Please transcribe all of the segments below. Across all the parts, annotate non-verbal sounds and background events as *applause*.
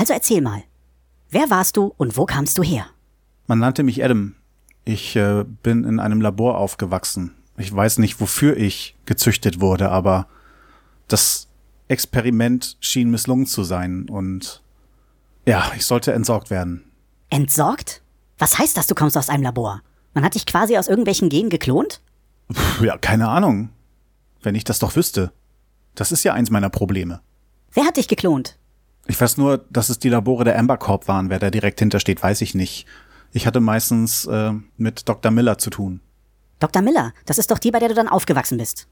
Also erzähl mal. Wer warst du und wo kamst du her? Man nannte mich Adam. Ich äh, bin in einem Labor aufgewachsen. Ich weiß nicht, wofür ich gezüchtet wurde, aber das Experiment schien misslungen zu sein und ja, ich sollte entsorgt werden. Entsorgt? Was heißt das, du kommst aus einem Labor? Man hat dich quasi aus irgendwelchen Genen geklont? Puh, ja, keine Ahnung. Wenn ich das doch wüsste. Das ist ja eins meiner Probleme. Wer hat dich geklont? Ich weiß nur, dass es die Labore der Amber Corp waren. Wer da direkt hintersteht, weiß ich nicht. Ich hatte meistens äh, mit Dr. Miller zu tun. Dr. Miller, das ist doch die, bei der du dann aufgewachsen bist.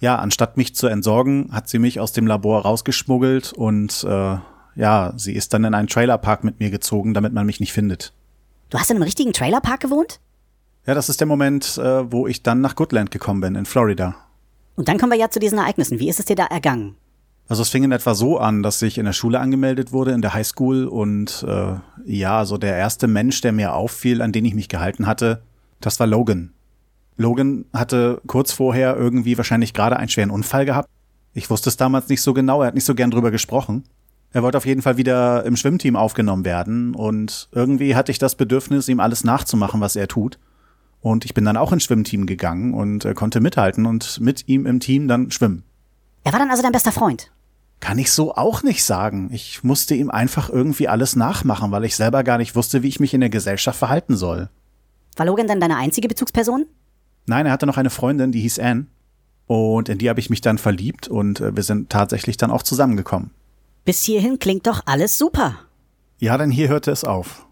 Ja, anstatt mich zu entsorgen, hat sie mich aus dem Labor rausgeschmuggelt und äh, ja, sie ist dann in einen Trailerpark mit mir gezogen, damit man mich nicht findet. Du hast in einem richtigen Trailerpark gewohnt? Ja, das ist der Moment, äh, wo ich dann nach Goodland gekommen bin, in Florida. Und dann kommen wir ja zu diesen Ereignissen. Wie ist es dir da ergangen? Also es fing in etwa so an, dass ich in der Schule angemeldet wurde, in der Highschool und äh, ja, so der erste Mensch, der mir auffiel, an den ich mich gehalten hatte, das war Logan. Logan hatte kurz vorher irgendwie wahrscheinlich gerade einen schweren Unfall gehabt. Ich wusste es damals nicht so genau, er hat nicht so gern drüber gesprochen. Er wollte auf jeden Fall wieder im Schwimmteam aufgenommen werden und irgendwie hatte ich das Bedürfnis, ihm alles nachzumachen, was er tut. Und ich bin dann auch ins Schwimmteam gegangen und äh, konnte mithalten und mit ihm im Team dann schwimmen. Er war dann also dein bester Freund? Kann ich so auch nicht sagen. Ich musste ihm einfach irgendwie alles nachmachen, weil ich selber gar nicht wusste, wie ich mich in der Gesellschaft verhalten soll. War Logan dann deine einzige Bezugsperson? Nein, er hatte noch eine Freundin, die hieß Anne. Und in die habe ich mich dann verliebt und äh, wir sind tatsächlich dann auch zusammengekommen. Bis hierhin klingt doch alles super. Ja, denn hier hörte es auf.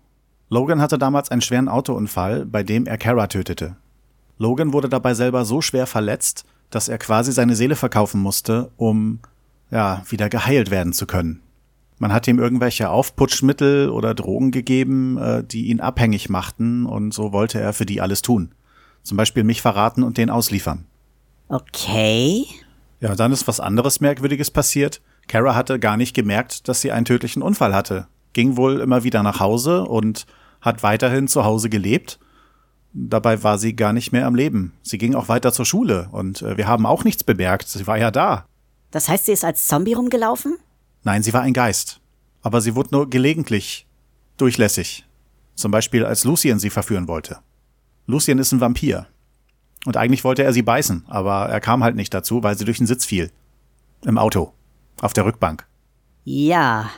Logan hatte damals einen schweren Autounfall, bei dem er Kara tötete. Logan wurde dabei selber so schwer verletzt, dass er quasi seine Seele verkaufen musste, um ja, wieder geheilt werden zu können. Man hat ihm irgendwelche Aufputschmittel oder Drogen gegeben, äh, die ihn abhängig machten, und so wollte er für die alles tun. Zum Beispiel mich verraten und den ausliefern. Okay. Ja, dann ist was anderes Merkwürdiges passiert. Kara hatte gar nicht gemerkt, dass sie einen tödlichen Unfall hatte. Ging wohl immer wieder nach Hause und hat weiterhin zu Hause gelebt. Dabei war sie gar nicht mehr am Leben. Sie ging auch weiter zur Schule und äh, wir haben auch nichts bemerkt. Sie war ja da. Das heißt, sie ist als Zombie rumgelaufen? Nein, sie war ein Geist. Aber sie wurde nur gelegentlich durchlässig. Zum Beispiel, als Lucien sie verführen wollte. Lucien ist ein Vampir. Und eigentlich wollte er sie beißen, aber er kam halt nicht dazu, weil sie durch den Sitz fiel. Im Auto. Auf der Rückbank. Ja.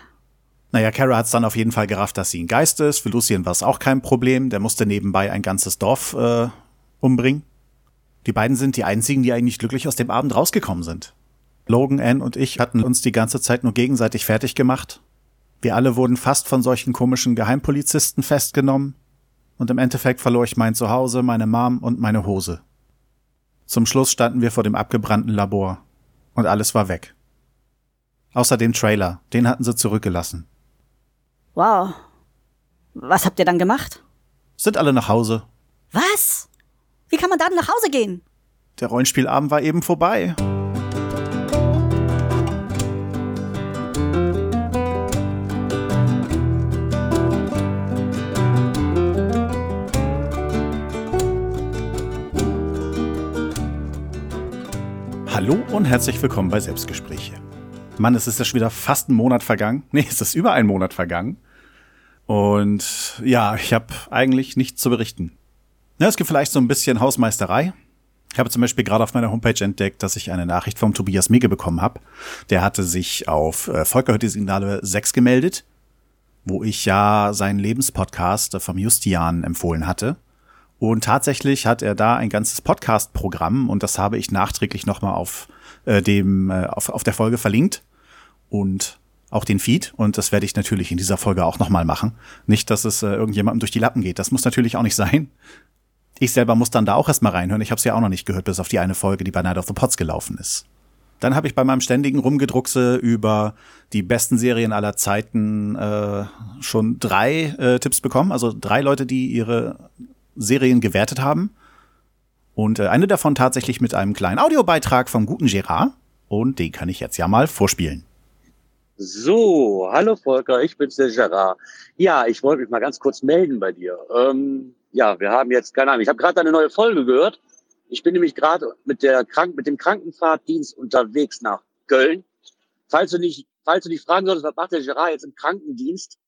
Naja, Kara hat's dann auf jeden Fall gerafft, dass sie ein Geist ist. Für Lucien war es auch kein Problem. Der musste nebenbei ein ganzes Dorf äh, umbringen. Die beiden sind die einzigen, die eigentlich glücklich aus dem Abend rausgekommen sind. Logan, Ann und ich hatten uns die ganze Zeit nur gegenseitig fertig gemacht. Wir alle wurden fast von solchen komischen Geheimpolizisten festgenommen. Und im Endeffekt verlor ich mein Zuhause, meine Mom und meine Hose. Zum Schluss standen wir vor dem abgebrannten Labor. Und alles war weg. Außer dem Trailer. Den hatten sie zurückgelassen. Wow. Was habt ihr dann gemacht? Sind alle nach Hause. Was? Wie kann man dann nach Hause gehen? Der Rollenspielabend war eben vorbei. Hallo und herzlich willkommen bei Selbstgespräche. Mann, es ist ja schon wieder fast ein Monat vergangen. *laughs* Nee, es ist über ein Monat vergangen. Und ja, ich habe eigentlich nichts zu berichten. Ja, es gibt vielleicht so ein bisschen Hausmeisterei. Ich habe zum Beispiel gerade auf meiner Homepage entdeckt, dass ich eine Nachricht vom Tobias Mege bekommen habe. Der hatte sich auf äh, Volker hört die Signale 6 gemeldet, wo ich ja seinen Lebenspodcast vom Justian empfohlen hatte. Und tatsächlich hat er da ein ganzes Podcast-Programm und das habe ich nachträglich nochmal auf äh, dem äh, auf, auf der Folge verlinkt und auch den Feed und das werde ich natürlich in dieser Folge auch nochmal machen. Nicht, dass es äh, irgendjemandem durch die Lappen geht. Das muss natürlich auch nicht sein. Ich selber muss dann da auch erstmal reinhören. Ich habe es ja auch noch nicht gehört, bis auf die eine Folge, die bei Night of the Pots gelaufen ist. Dann habe ich bei meinem ständigen Rumgedruckse über die besten Serien aller Zeiten äh, schon drei äh, Tipps bekommen. Also drei Leute, die ihre Serien gewertet haben. Und äh, eine davon tatsächlich mit einem kleinen Audiobeitrag vom guten Gerard. Und den kann ich jetzt ja mal vorspielen. So, hallo Volker, ich bin's der Gerard. Ja, ich wollte mich mal ganz kurz melden bei dir. Ähm, ja, wir haben jetzt, keine Ahnung, ich habe gerade eine neue Folge gehört. Ich bin nämlich gerade mit der Krank mit dem Krankenfahrtdienst unterwegs nach Köln. Falls du nicht falls du dich fragen solltest, was macht der Gerard jetzt im Krankendienst?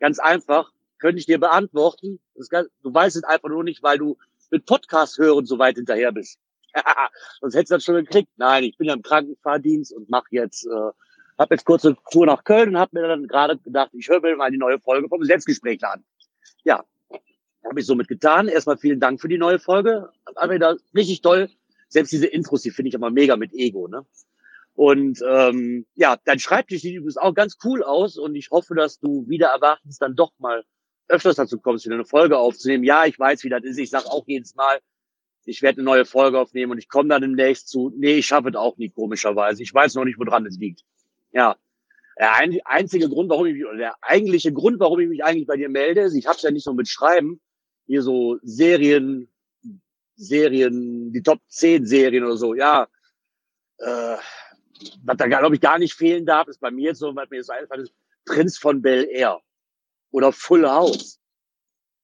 Ganz einfach, könnte ich dir beantworten. Ganz, du weißt es einfach nur nicht, weil du mit Podcast hören so weit hinterher bist. *laughs* Sonst hättest du das schon gekriegt. Nein, ich bin ja im Krankenfahrdienst und mache jetzt, äh, habe jetzt kurze Tour nach Köln und habe mir dann gerade gedacht, ich höre mir mal die neue Folge vom Selbstgespräch an. Ja, habe ich somit getan. Erstmal vielen Dank für die neue Folge. War wieder richtig toll. Selbst diese Intros, die finde ich immer mega mit Ego, ne? Und ähm, ja, dein Schreibtisch sieht übrigens auch ganz cool aus und ich hoffe, dass du wieder erwartest, dann doch mal öfters dazu kommst, wieder eine Folge aufzunehmen. Ja, ich weiß, wie das ist. Ich sage auch jedes Mal, ich werde eine neue Folge aufnehmen und ich komme dann demnächst zu, nee, ich schaffe es auch nie, komischerweise. Ich weiß noch nicht, woran es liegt. Ja. Der einzige Grund, warum ich mich, oder der eigentliche Grund, warum ich mich eigentlich bei dir melde, ist, ich habe es ja nicht so mit Schreiben, hier so Serien, Serien, die Top 10 Serien oder so, ja. Äh, was da, glaube ich, gar nicht fehlen darf, ist bei mir jetzt so, was mir jetzt so einfällt, ist Prinz von Bel Air oder Full House.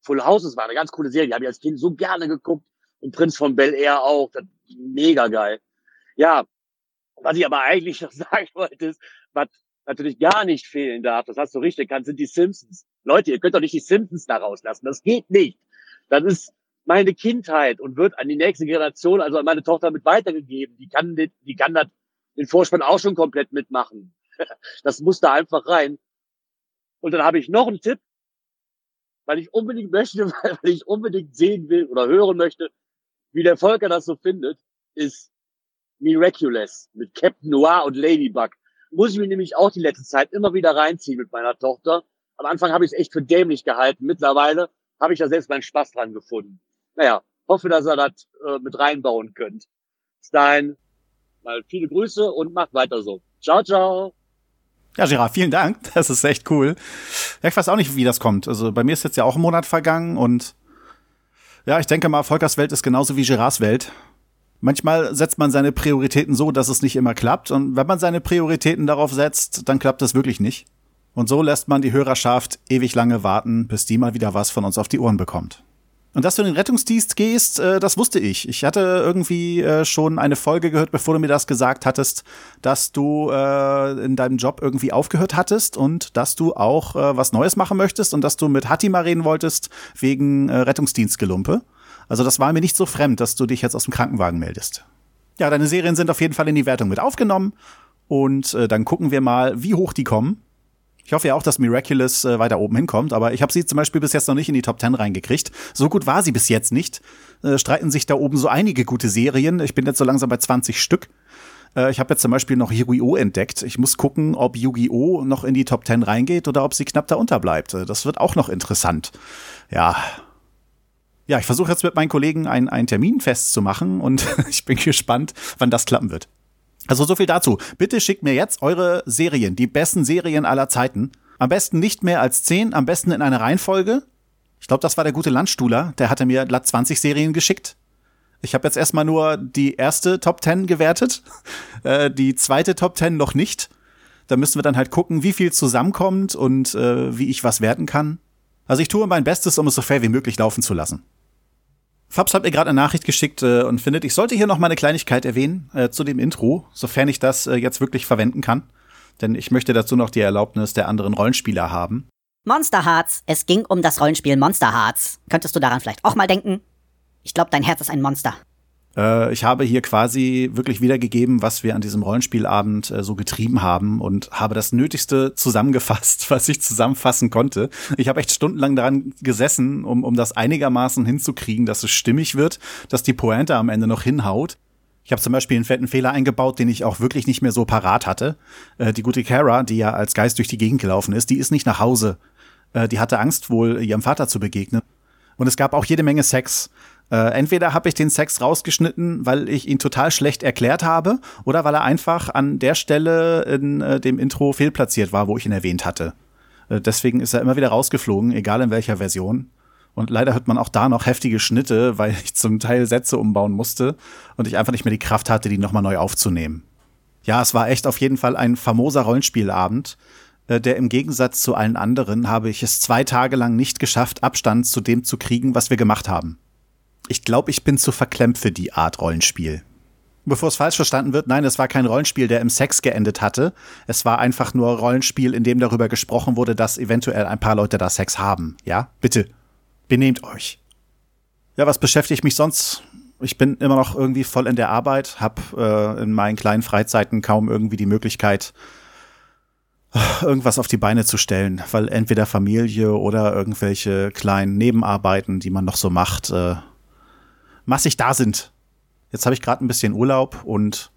Full House, das war eine ganz coole Serie, die habe ich als Kind so gerne geguckt und Prinz von Bel Air auch, das, mega geil. Ja, was ich aber eigentlich noch *laughs* sagen wollte, ist, was natürlich gar nicht fehlen darf, das hast du richtig erkannt, sind die Simpsons. Leute, ihr könnt doch nicht die Simpsons da rauslassen, das geht nicht. Das ist meine Kindheit und wird an die nächste Generation, also an meine Tochter mit weitergegeben. Die kann, die kann das, den Vorspann auch schon komplett mitmachen. *laughs* Das muss da einfach rein. Und dann habe ich noch einen Tipp, weil ich unbedingt möchte, *laughs* weil ich unbedingt sehen will oder hören möchte, wie der Volker das so findet, ist Miraculous mit Captain Noir und Ladybug. Muss ich mir nämlich auch die letzte Zeit immer wieder reinziehen mit meiner Tochter. Am Anfang habe ich es echt für dämlich gehalten. Mittlerweile habe ich da selbst meinen Spaß dran gefunden. Naja, hoffe, dass ihr das äh, mit reinbauen könnt. Dahin, mal viele Grüße und macht weiter so. Ciao, ciao. Ja, Gerard, vielen Dank. *laughs* Das ist echt cool. Ja, ich weiß auch nicht, wie das kommt. Also bei mir ist jetzt ja auch ein Monat vergangen und ja, ich denke mal, Volkers Welt ist genauso wie Gerards Welt. Manchmal setzt man seine Prioritäten so, dass es nicht immer klappt. Und wenn man seine Prioritäten darauf setzt, dann klappt es wirklich nicht. Und so lässt man die Hörerschaft ewig lange warten, bis die mal wieder was von uns auf die Ohren bekommt. Und dass du in den Rettungsdienst gehst, äh, das wusste ich. Ich hatte irgendwie äh, schon eine Folge gehört, bevor du mir das gesagt hattest, dass du äh, in deinem Job irgendwie aufgehört hattest und dass du auch was Neues machen möchtest und dass du mit Hatti mal reden wolltest wegen Rettungsdienstgelumpe. Also das war mir nicht so fremd, dass du dich jetzt aus dem Krankenwagen meldest. Ja, deine Serien sind auf jeden Fall in die Wertung mit aufgenommen und dann gucken wir mal, wie hoch die kommen. Ich hoffe ja auch, dass Miraculous äh, weiter oben hinkommt, aber ich habe sie zum Beispiel bis jetzt noch nicht in die Top 10 reingekriegt. So gut war sie bis jetzt nicht. Äh, streiten sich da oben so einige gute Serien. Ich bin jetzt so langsam bei 20 Stück. Äh, ich habe jetzt zum Beispiel noch Yu-Gi-Oh! entdeckt. Ich muss gucken, ob Yu-Gi-Oh! noch in die Top 10 reingeht oder ob sie knapp darunter bleibt. Äh, das wird auch noch interessant. Ja, ja, ich versuche jetzt mit meinen Kollegen einen, einen Termin festzumachen und *laughs* ich bin gespannt, wann das klappen wird. Also so viel dazu. Bitte schickt mir jetzt eure Serien, die besten Serien aller Zeiten. Am besten nicht mehr als zehn, am besten in einer Reihenfolge. Ich glaube, das war der gute Landstuhler, der hatte mir glatt 20 Serien geschickt. Ich habe jetzt erstmal nur die erste Top 10 gewertet, *laughs* äh, die zweite Top 10 noch nicht. Da müssen wir dann halt gucken, wie viel zusammenkommt und äh, wie ich was werten kann. Also ich tue mein Bestes, um es so fair wie möglich laufen zu lassen. Fabs hat mir gerade eine Nachricht geschickt äh, und findet, ich sollte hier noch mal eine Kleinigkeit erwähnen äh, zu dem Intro, sofern ich das äh, jetzt wirklich verwenden kann. Denn ich möchte dazu noch die Erlaubnis der anderen Rollenspieler haben. Monster Hearts. Es ging um das Rollenspiel Monster Hearts. Könntest du daran vielleicht auch mal denken? Ich glaube, dein Herz ist ein Monster. Äh, ich habe hier quasi wirklich wiedergegeben, was wir an diesem Rollenspielabend äh, so getrieben haben und habe das Nötigste zusammengefasst, *laughs* was ich zusammenfassen konnte. Ich habe echt stundenlang daran gesessen, um, um das einigermaßen hinzukriegen, dass es stimmig wird, dass die Pointe am Ende noch hinhaut. Ich habe zum Beispiel einen fetten Fehler eingebaut, den ich auch wirklich nicht mehr so parat hatte. Äh, die gute Kara, die ja als Geist durch die Gegend gelaufen ist, die ist nicht nach Hause. Die hatte Angst, wohl ihrem Vater zu begegnen. Und es gab auch jede Menge Sex. Äh, entweder habe ich den Sex rausgeschnitten, weil ich ihn total schlecht erklärt habe, oder weil er einfach an der Stelle in äh, dem Intro fehlplatziert war, wo ich ihn erwähnt hatte. Äh, deswegen ist er immer wieder rausgeflogen, egal in welcher Version. Und leider hört man auch da noch heftige Schnitte, *laughs* weil ich zum Teil Sätze umbauen musste und ich einfach nicht mehr die Kraft hatte, die nochmal neu aufzunehmen. Ja, es war echt auf jeden Fall ein famoser Rollenspielabend, äh, der im Gegensatz zu allen anderen habe ich es zwei Tage lang nicht geschafft, Abstand zu dem zu kriegen, was wir gemacht haben. Ich glaube, ich bin zu verklemmt für die Art Rollenspiel. Bevor es falsch verstanden wird, nein, es war kein Rollenspiel, der im Sex geendet hatte. Es war einfach nur Rollenspiel, in dem darüber gesprochen wurde, dass eventuell ein paar Leute da Sex haben. Ja, bitte, benehmt euch. Ja, was beschäftigt mich sonst? Ich bin immer noch irgendwie voll in der Arbeit, hab äh, in meinen kleinen Freizeiten kaum irgendwie die Möglichkeit, irgendwas auf die Beine zu stellen, weil entweder Familie oder irgendwelche kleinen Nebenarbeiten, die man noch so macht, äh, massig da sind. Jetzt habe ich gerade ein bisschen Urlaub und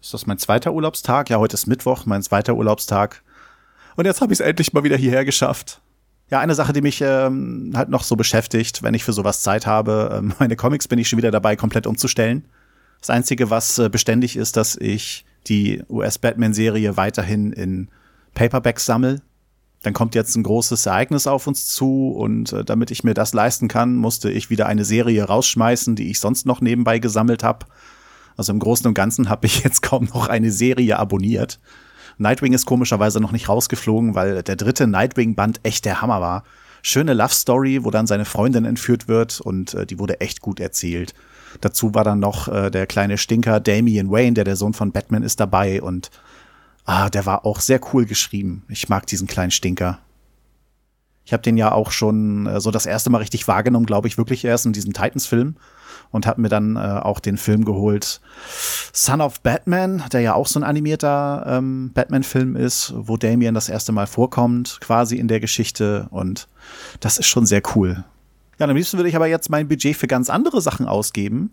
ist das mein zweiter Urlaubstag? Ja, heute ist Mittwoch, mein zweiter Urlaubstag. Und jetzt habe ich es endlich mal wieder hierher geschafft. Ja, eine Sache, die mich ähm, halt noch so beschäftigt, wenn ich für sowas Zeit habe, ähm, *laughs* meine Comics bin ich schon wieder dabei, komplett umzustellen. Das Einzige, was äh, beständig ist, dass ich die US-Batman-Serie weiterhin in Paperbacks sammel. Dann kommt jetzt ein großes Ereignis auf uns zu und äh, damit ich mir das leisten kann, musste ich wieder eine Serie rausschmeißen, die ich sonst noch nebenbei gesammelt habe. Also im Großen und Ganzen habe ich *laughs* jetzt kaum noch eine Serie abonniert. Nightwing ist komischerweise noch nicht rausgeflogen, weil der dritte Nightwing-Band echt der Hammer war. Schöne Love Story, wo dann seine Freundin entführt wird und äh, die wurde echt gut erzählt. Dazu war dann noch äh, der kleine Stinker Damian Wayne, der der Sohn von Batman ist dabei und Ah, der war auch sehr cool geschrieben. Ich mag diesen kleinen Stinker. Ich habe den ja auch schon äh, so das erste Mal richtig wahrgenommen, glaube ich, wirklich erst in diesem Titans-Film und habe mir dann äh, auch den Film geholt Son of Batman, der ja auch so ein animierter ähm, Batman-Film ist, wo Damien das erste Mal vorkommt, quasi in der Geschichte und das ist schon sehr cool. Ja, am liebsten würde ich aber jetzt mein Budget für ganz andere Sachen ausgeben.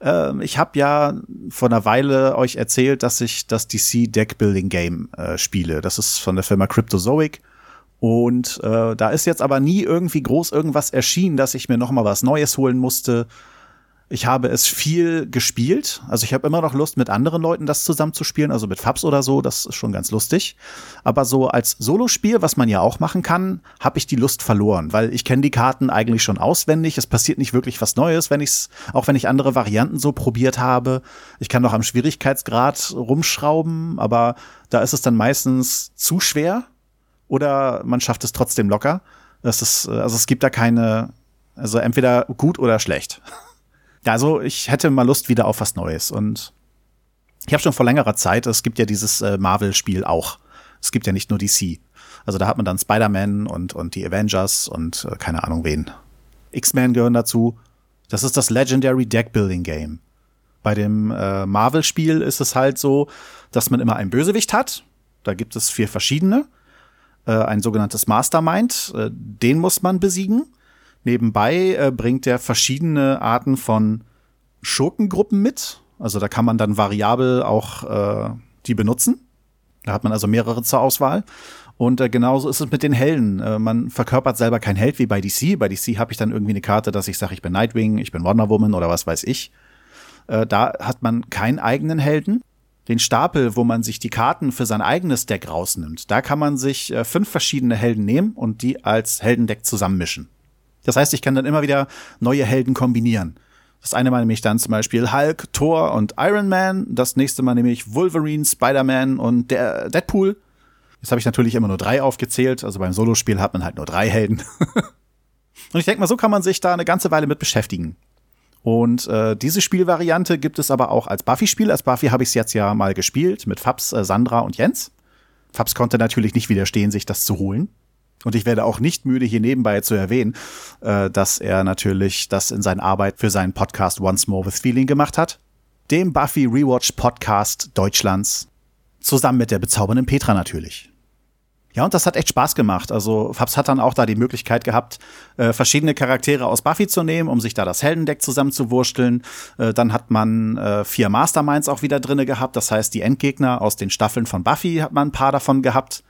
Ähm, ich habe ja vor einer Weile euch erzählt, dass ich das DC Deck Building Game äh, spiele. Das ist von der Firma Cryptozoic. Und äh, da ist jetzt aber nie irgendwie groß irgendwas erschienen, dass ich mir noch mal was Neues holen musste. Ich habe es viel gespielt. Also ich habe immer noch Lust, mit anderen Leuten das zusammen zu spielen, also mit Fabs oder so. Das ist schon ganz lustig. Aber so als Solospiel, was man ja auch machen kann, habe ich die Lust verloren, weil ich kenne die Karten eigentlich schon auswendig. Es passiert nicht wirklich was Neues, wenn ich's, auch wenn ich andere Varianten so probiert habe. Ich kann noch am Schwierigkeitsgrad rumschrauben, aber da ist es dann meistens zu schwer oder man schafft es trotzdem locker. Das ist, also es gibt da keine, also entweder gut oder schlecht. *laughs* Also ich hätte mal Lust wieder auf was Neues und ich habe schon vor längerer Zeit, es gibt ja dieses äh, Marvel-Spiel auch. Es gibt ja nicht nur DC. Also da hat man dann Spider-Man und, und die Avengers und äh, keine Ahnung wen. X-Men gehören dazu. Das ist das Legendary Deck Building Game. Bei dem äh, Marvel-Spiel ist es halt so, dass man immer einen Bösewicht hat. Da gibt es vier verschiedene. Äh, ein sogenanntes Mastermind. Äh, den muss man besiegen. Nebenbei äh, bringt er verschiedene Arten von Schurkengruppen mit. Also da kann man dann variabel auch äh, die benutzen. Da hat man also mehrere zur Auswahl. Und äh, genauso ist es mit den Helden. Äh, man verkörpert selber kein Held wie bei DC. Bei DC habe ich dann irgendwie eine Karte, dass ich sage, ich bin Nightwing, ich bin Wonder Woman oder was weiß ich. Äh, da hat man keinen eigenen Helden. Den Stapel, wo man sich die Karten für sein eigenes Deck rausnimmt, da kann man sich äh, fünf verschiedene Helden nehmen und die als Heldendeck zusammenmischen. Das heißt, ich kann dann immer wieder neue Helden kombinieren. Das eine Mal nehme ich dann zum Beispiel Hulk, Thor und Iron Man. Das nächste Mal nehme ich Wolverine, Spider-Man und der Deadpool. Jetzt habe ich natürlich immer nur drei aufgezählt. Also beim Solospiel hat man halt nur drei Helden. *laughs* und ich denke mal, so kann man sich da eine ganze Weile mit beschäftigen. Und äh, diese Spielvariante gibt es aber auch als Buffy-Spiel. Als Buffy habe ich es jetzt ja mal gespielt mit Fabs, äh, Sandra und Jens. Fabs konnte natürlich nicht widerstehen, sich das zu holen. Und ich werde auch nicht müde, hier nebenbei zu erwähnen, äh, dass er natürlich das in seiner Arbeit für seinen Podcast Once More with Feeling gemacht hat. Dem Buffy Rewatch Podcast Deutschlands. Zusammen mit der bezaubernden Petra natürlich. Ja, und das hat echt Spaß gemacht. Also Fabs hat dann auch da die Möglichkeit gehabt, äh, verschiedene Charaktere aus Buffy zu nehmen, um sich da das Heldendeck zusammenzuwursteln. Äh, dann hat man äh, vier Masterminds auch wieder drinne gehabt. Das heißt, die Endgegner aus den Staffeln von Buffy hat man ein paar davon gehabt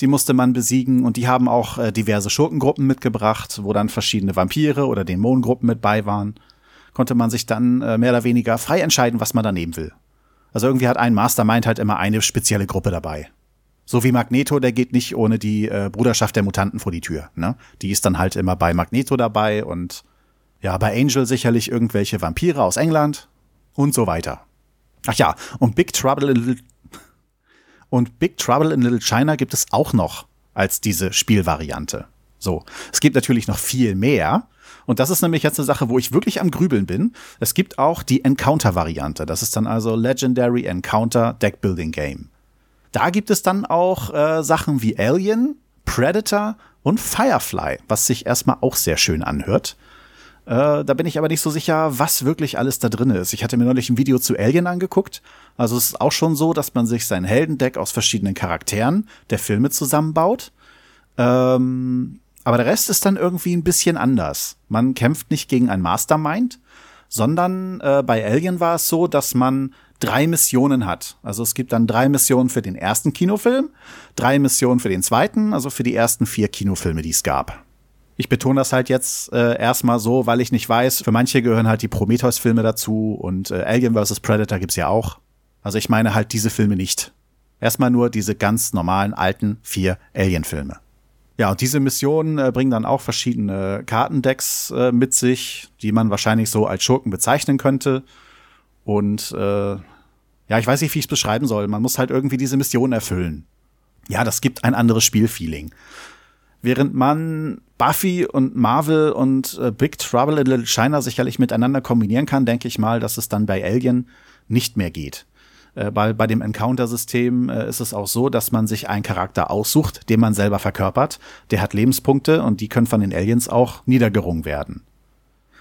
die musste man besiegen und die haben auch äh, diverse Schurkengruppen mitgebracht, wo dann verschiedene Vampire oder Dämonengruppen mit bei waren. Konnte man sich dann äh, mehr oder weniger frei entscheiden, was man da nehmen will. Also irgendwie hat ein Mastermind halt immer eine spezielle Gruppe dabei. So wie Magneto, der geht nicht ohne die äh, Bruderschaft der Mutanten vor die Tür. Ne? Die ist dann halt immer bei Magneto dabei und ja, bei Angel sicherlich irgendwelche Vampire aus England und so weiter. Ach ja, und Big Trouble in Little und Big Trouble in Little China gibt es auch noch als diese Spielvariante. So, es gibt natürlich noch viel mehr. Und das ist nämlich jetzt eine Sache, wo ich wirklich am Grübeln bin. Es gibt auch die Encounter-Variante. Das ist dann also Legendary Encounter Deckbuilding Game. Da gibt es dann auch äh, Sachen wie Alien, Predator und Firefly, was sich erstmal auch sehr schön anhört. Äh, da bin ich aber nicht so sicher, was wirklich alles da drin ist. Ich hatte mir neulich ein Video zu Alien angeguckt. Also es ist auch schon so, dass man sich sein Heldendeck aus verschiedenen Charakteren der Filme zusammenbaut. Ähm, aber der Rest ist dann irgendwie ein bisschen anders. Man kämpft nicht gegen ein Mastermind, sondern äh, bei Alien war es so, dass man drei Missionen hat. Also es gibt dann drei Missionen für den ersten Kinofilm, drei Missionen für den zweiten, also für die ersten vier Kinofilme, die es gab. Ich betone das halt jetzt äh, erstmal so, weil ich nicht weiß, für manche gehören halt die Prometheus-Filme dazu und äh, Alien vs. Predator gibt's ja auch. Also ich meine halt diese Filme nicht. Erstmal nur diese ganz normalen alten vier Alien-Filme. Ja, und diese Missionen äh, bringen dann auch verschiedene Kartendecks äh, mit sich, die man wahrscheinlich so als Schurken bezeichnen könnte. Und äh, ja, ich weiß nicht, wie ich es beschreiben soll. Man muss halt irgendwie diese Mission erfüllen. Ja, das gibt ein anderes Spielfeeling. Während man Buffy und Marvel und äh, Big Trouble in Little China sicherlich miteinander kombinieren kann, denke ich mal, dass es dann bei Alien nicht mehr geht. Äh, bei, bei dem Encounter-System äh, ist es auch so, dass man sich einen Charakter aussucht, den man selber verkörpert. Der hat Lebenspunkte und die können von den Aliens auch niedergerungen werden.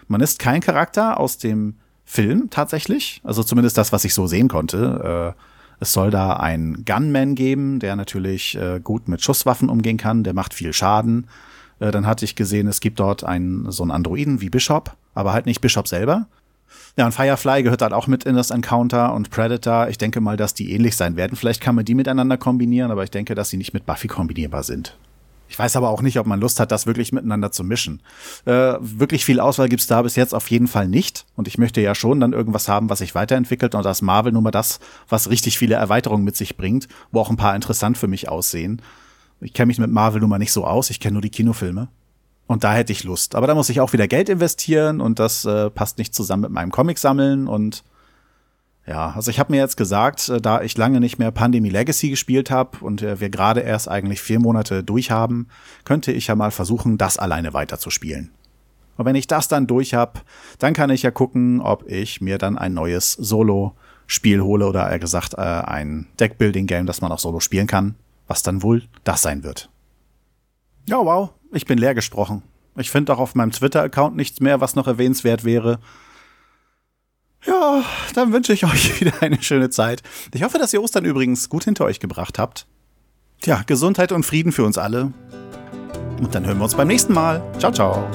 Man ist kein Charakter aus dem Film tatsächlich, also zumindest das, was ich so sehen konnte. Äh, es soll da einen Gunman geben, der natürlich äh, gut mit Schusswaffen umgehen kann, der macht viel Schaden. Äh, dann hatte ich gesehen, es gibt dort einen so einen Androiden wie Bishop, aber halt nicht Bishop selber, ja, und Firefly gehört halt auch mit in das Encounter und Predator. Ich denke mal, dass die ähnlich sein werden. Vielleicht kann man die miteinander kombinieren, aber ich denke, dass sie nicht mit Buffy kombinierbar sind. Ich weiß aber auch nicht, ob man Lust hat, das wirklich miteinander zu mischen. Äh, wirklich viel Auswahl gibt's da bis jetzt auf jeden Fall nicht. Und ich möchte ja schon dann irgendwas haben, was sich weiterentwickelt. Und das Marvel nur mal das, was richtig viele Erweiterungen mit sich bringt, wo auch ein paar interessant für mich aussehen. Ich kenne mich mit Marvel nun mal nicht so aus. Ich kenne nur die Kinofilme. Und da hätte ich Lust. Aber da muss ich auch wieder Geld investieren und das äh, passt nicht zusammen mit meinem Comic sammeln und ja, also ich habe mir jetzt gesagt, äh, da ich lange nicht mehr Pandemie Legacy gespielt habe und äh, wir gerade erst eigentlich vier Monate durch haben, könnte ich ja mal versuchen, das alleine weiterzuspielen. Und wenn ich das dann durch habe, dann kann ich ja gucken, ob ich mir dann ein neues Solo-Spiel hole oder eher gesagt äh, ein Deckbuilding-Game, das man auch solo spielen kann, was dann wohl das sein wird. Ja, wow, ich bin leer gesprochen. Ich finde auch auf meinem Twitter-Account nichts mehr, was noch erwähnenswert wäre. Ja, dann wünsche ich euch *laughs* wieder eine schöne Zeit. Ich hoffe, dass ihr Ostern übrigens gut hinter euch gebracht habt. Tja, Gesundheit und Frieden für uns alle. Und dann hören wir uns beim nächsten Mal. Ciao, ciao.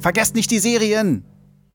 Vergesst nicht die Serien!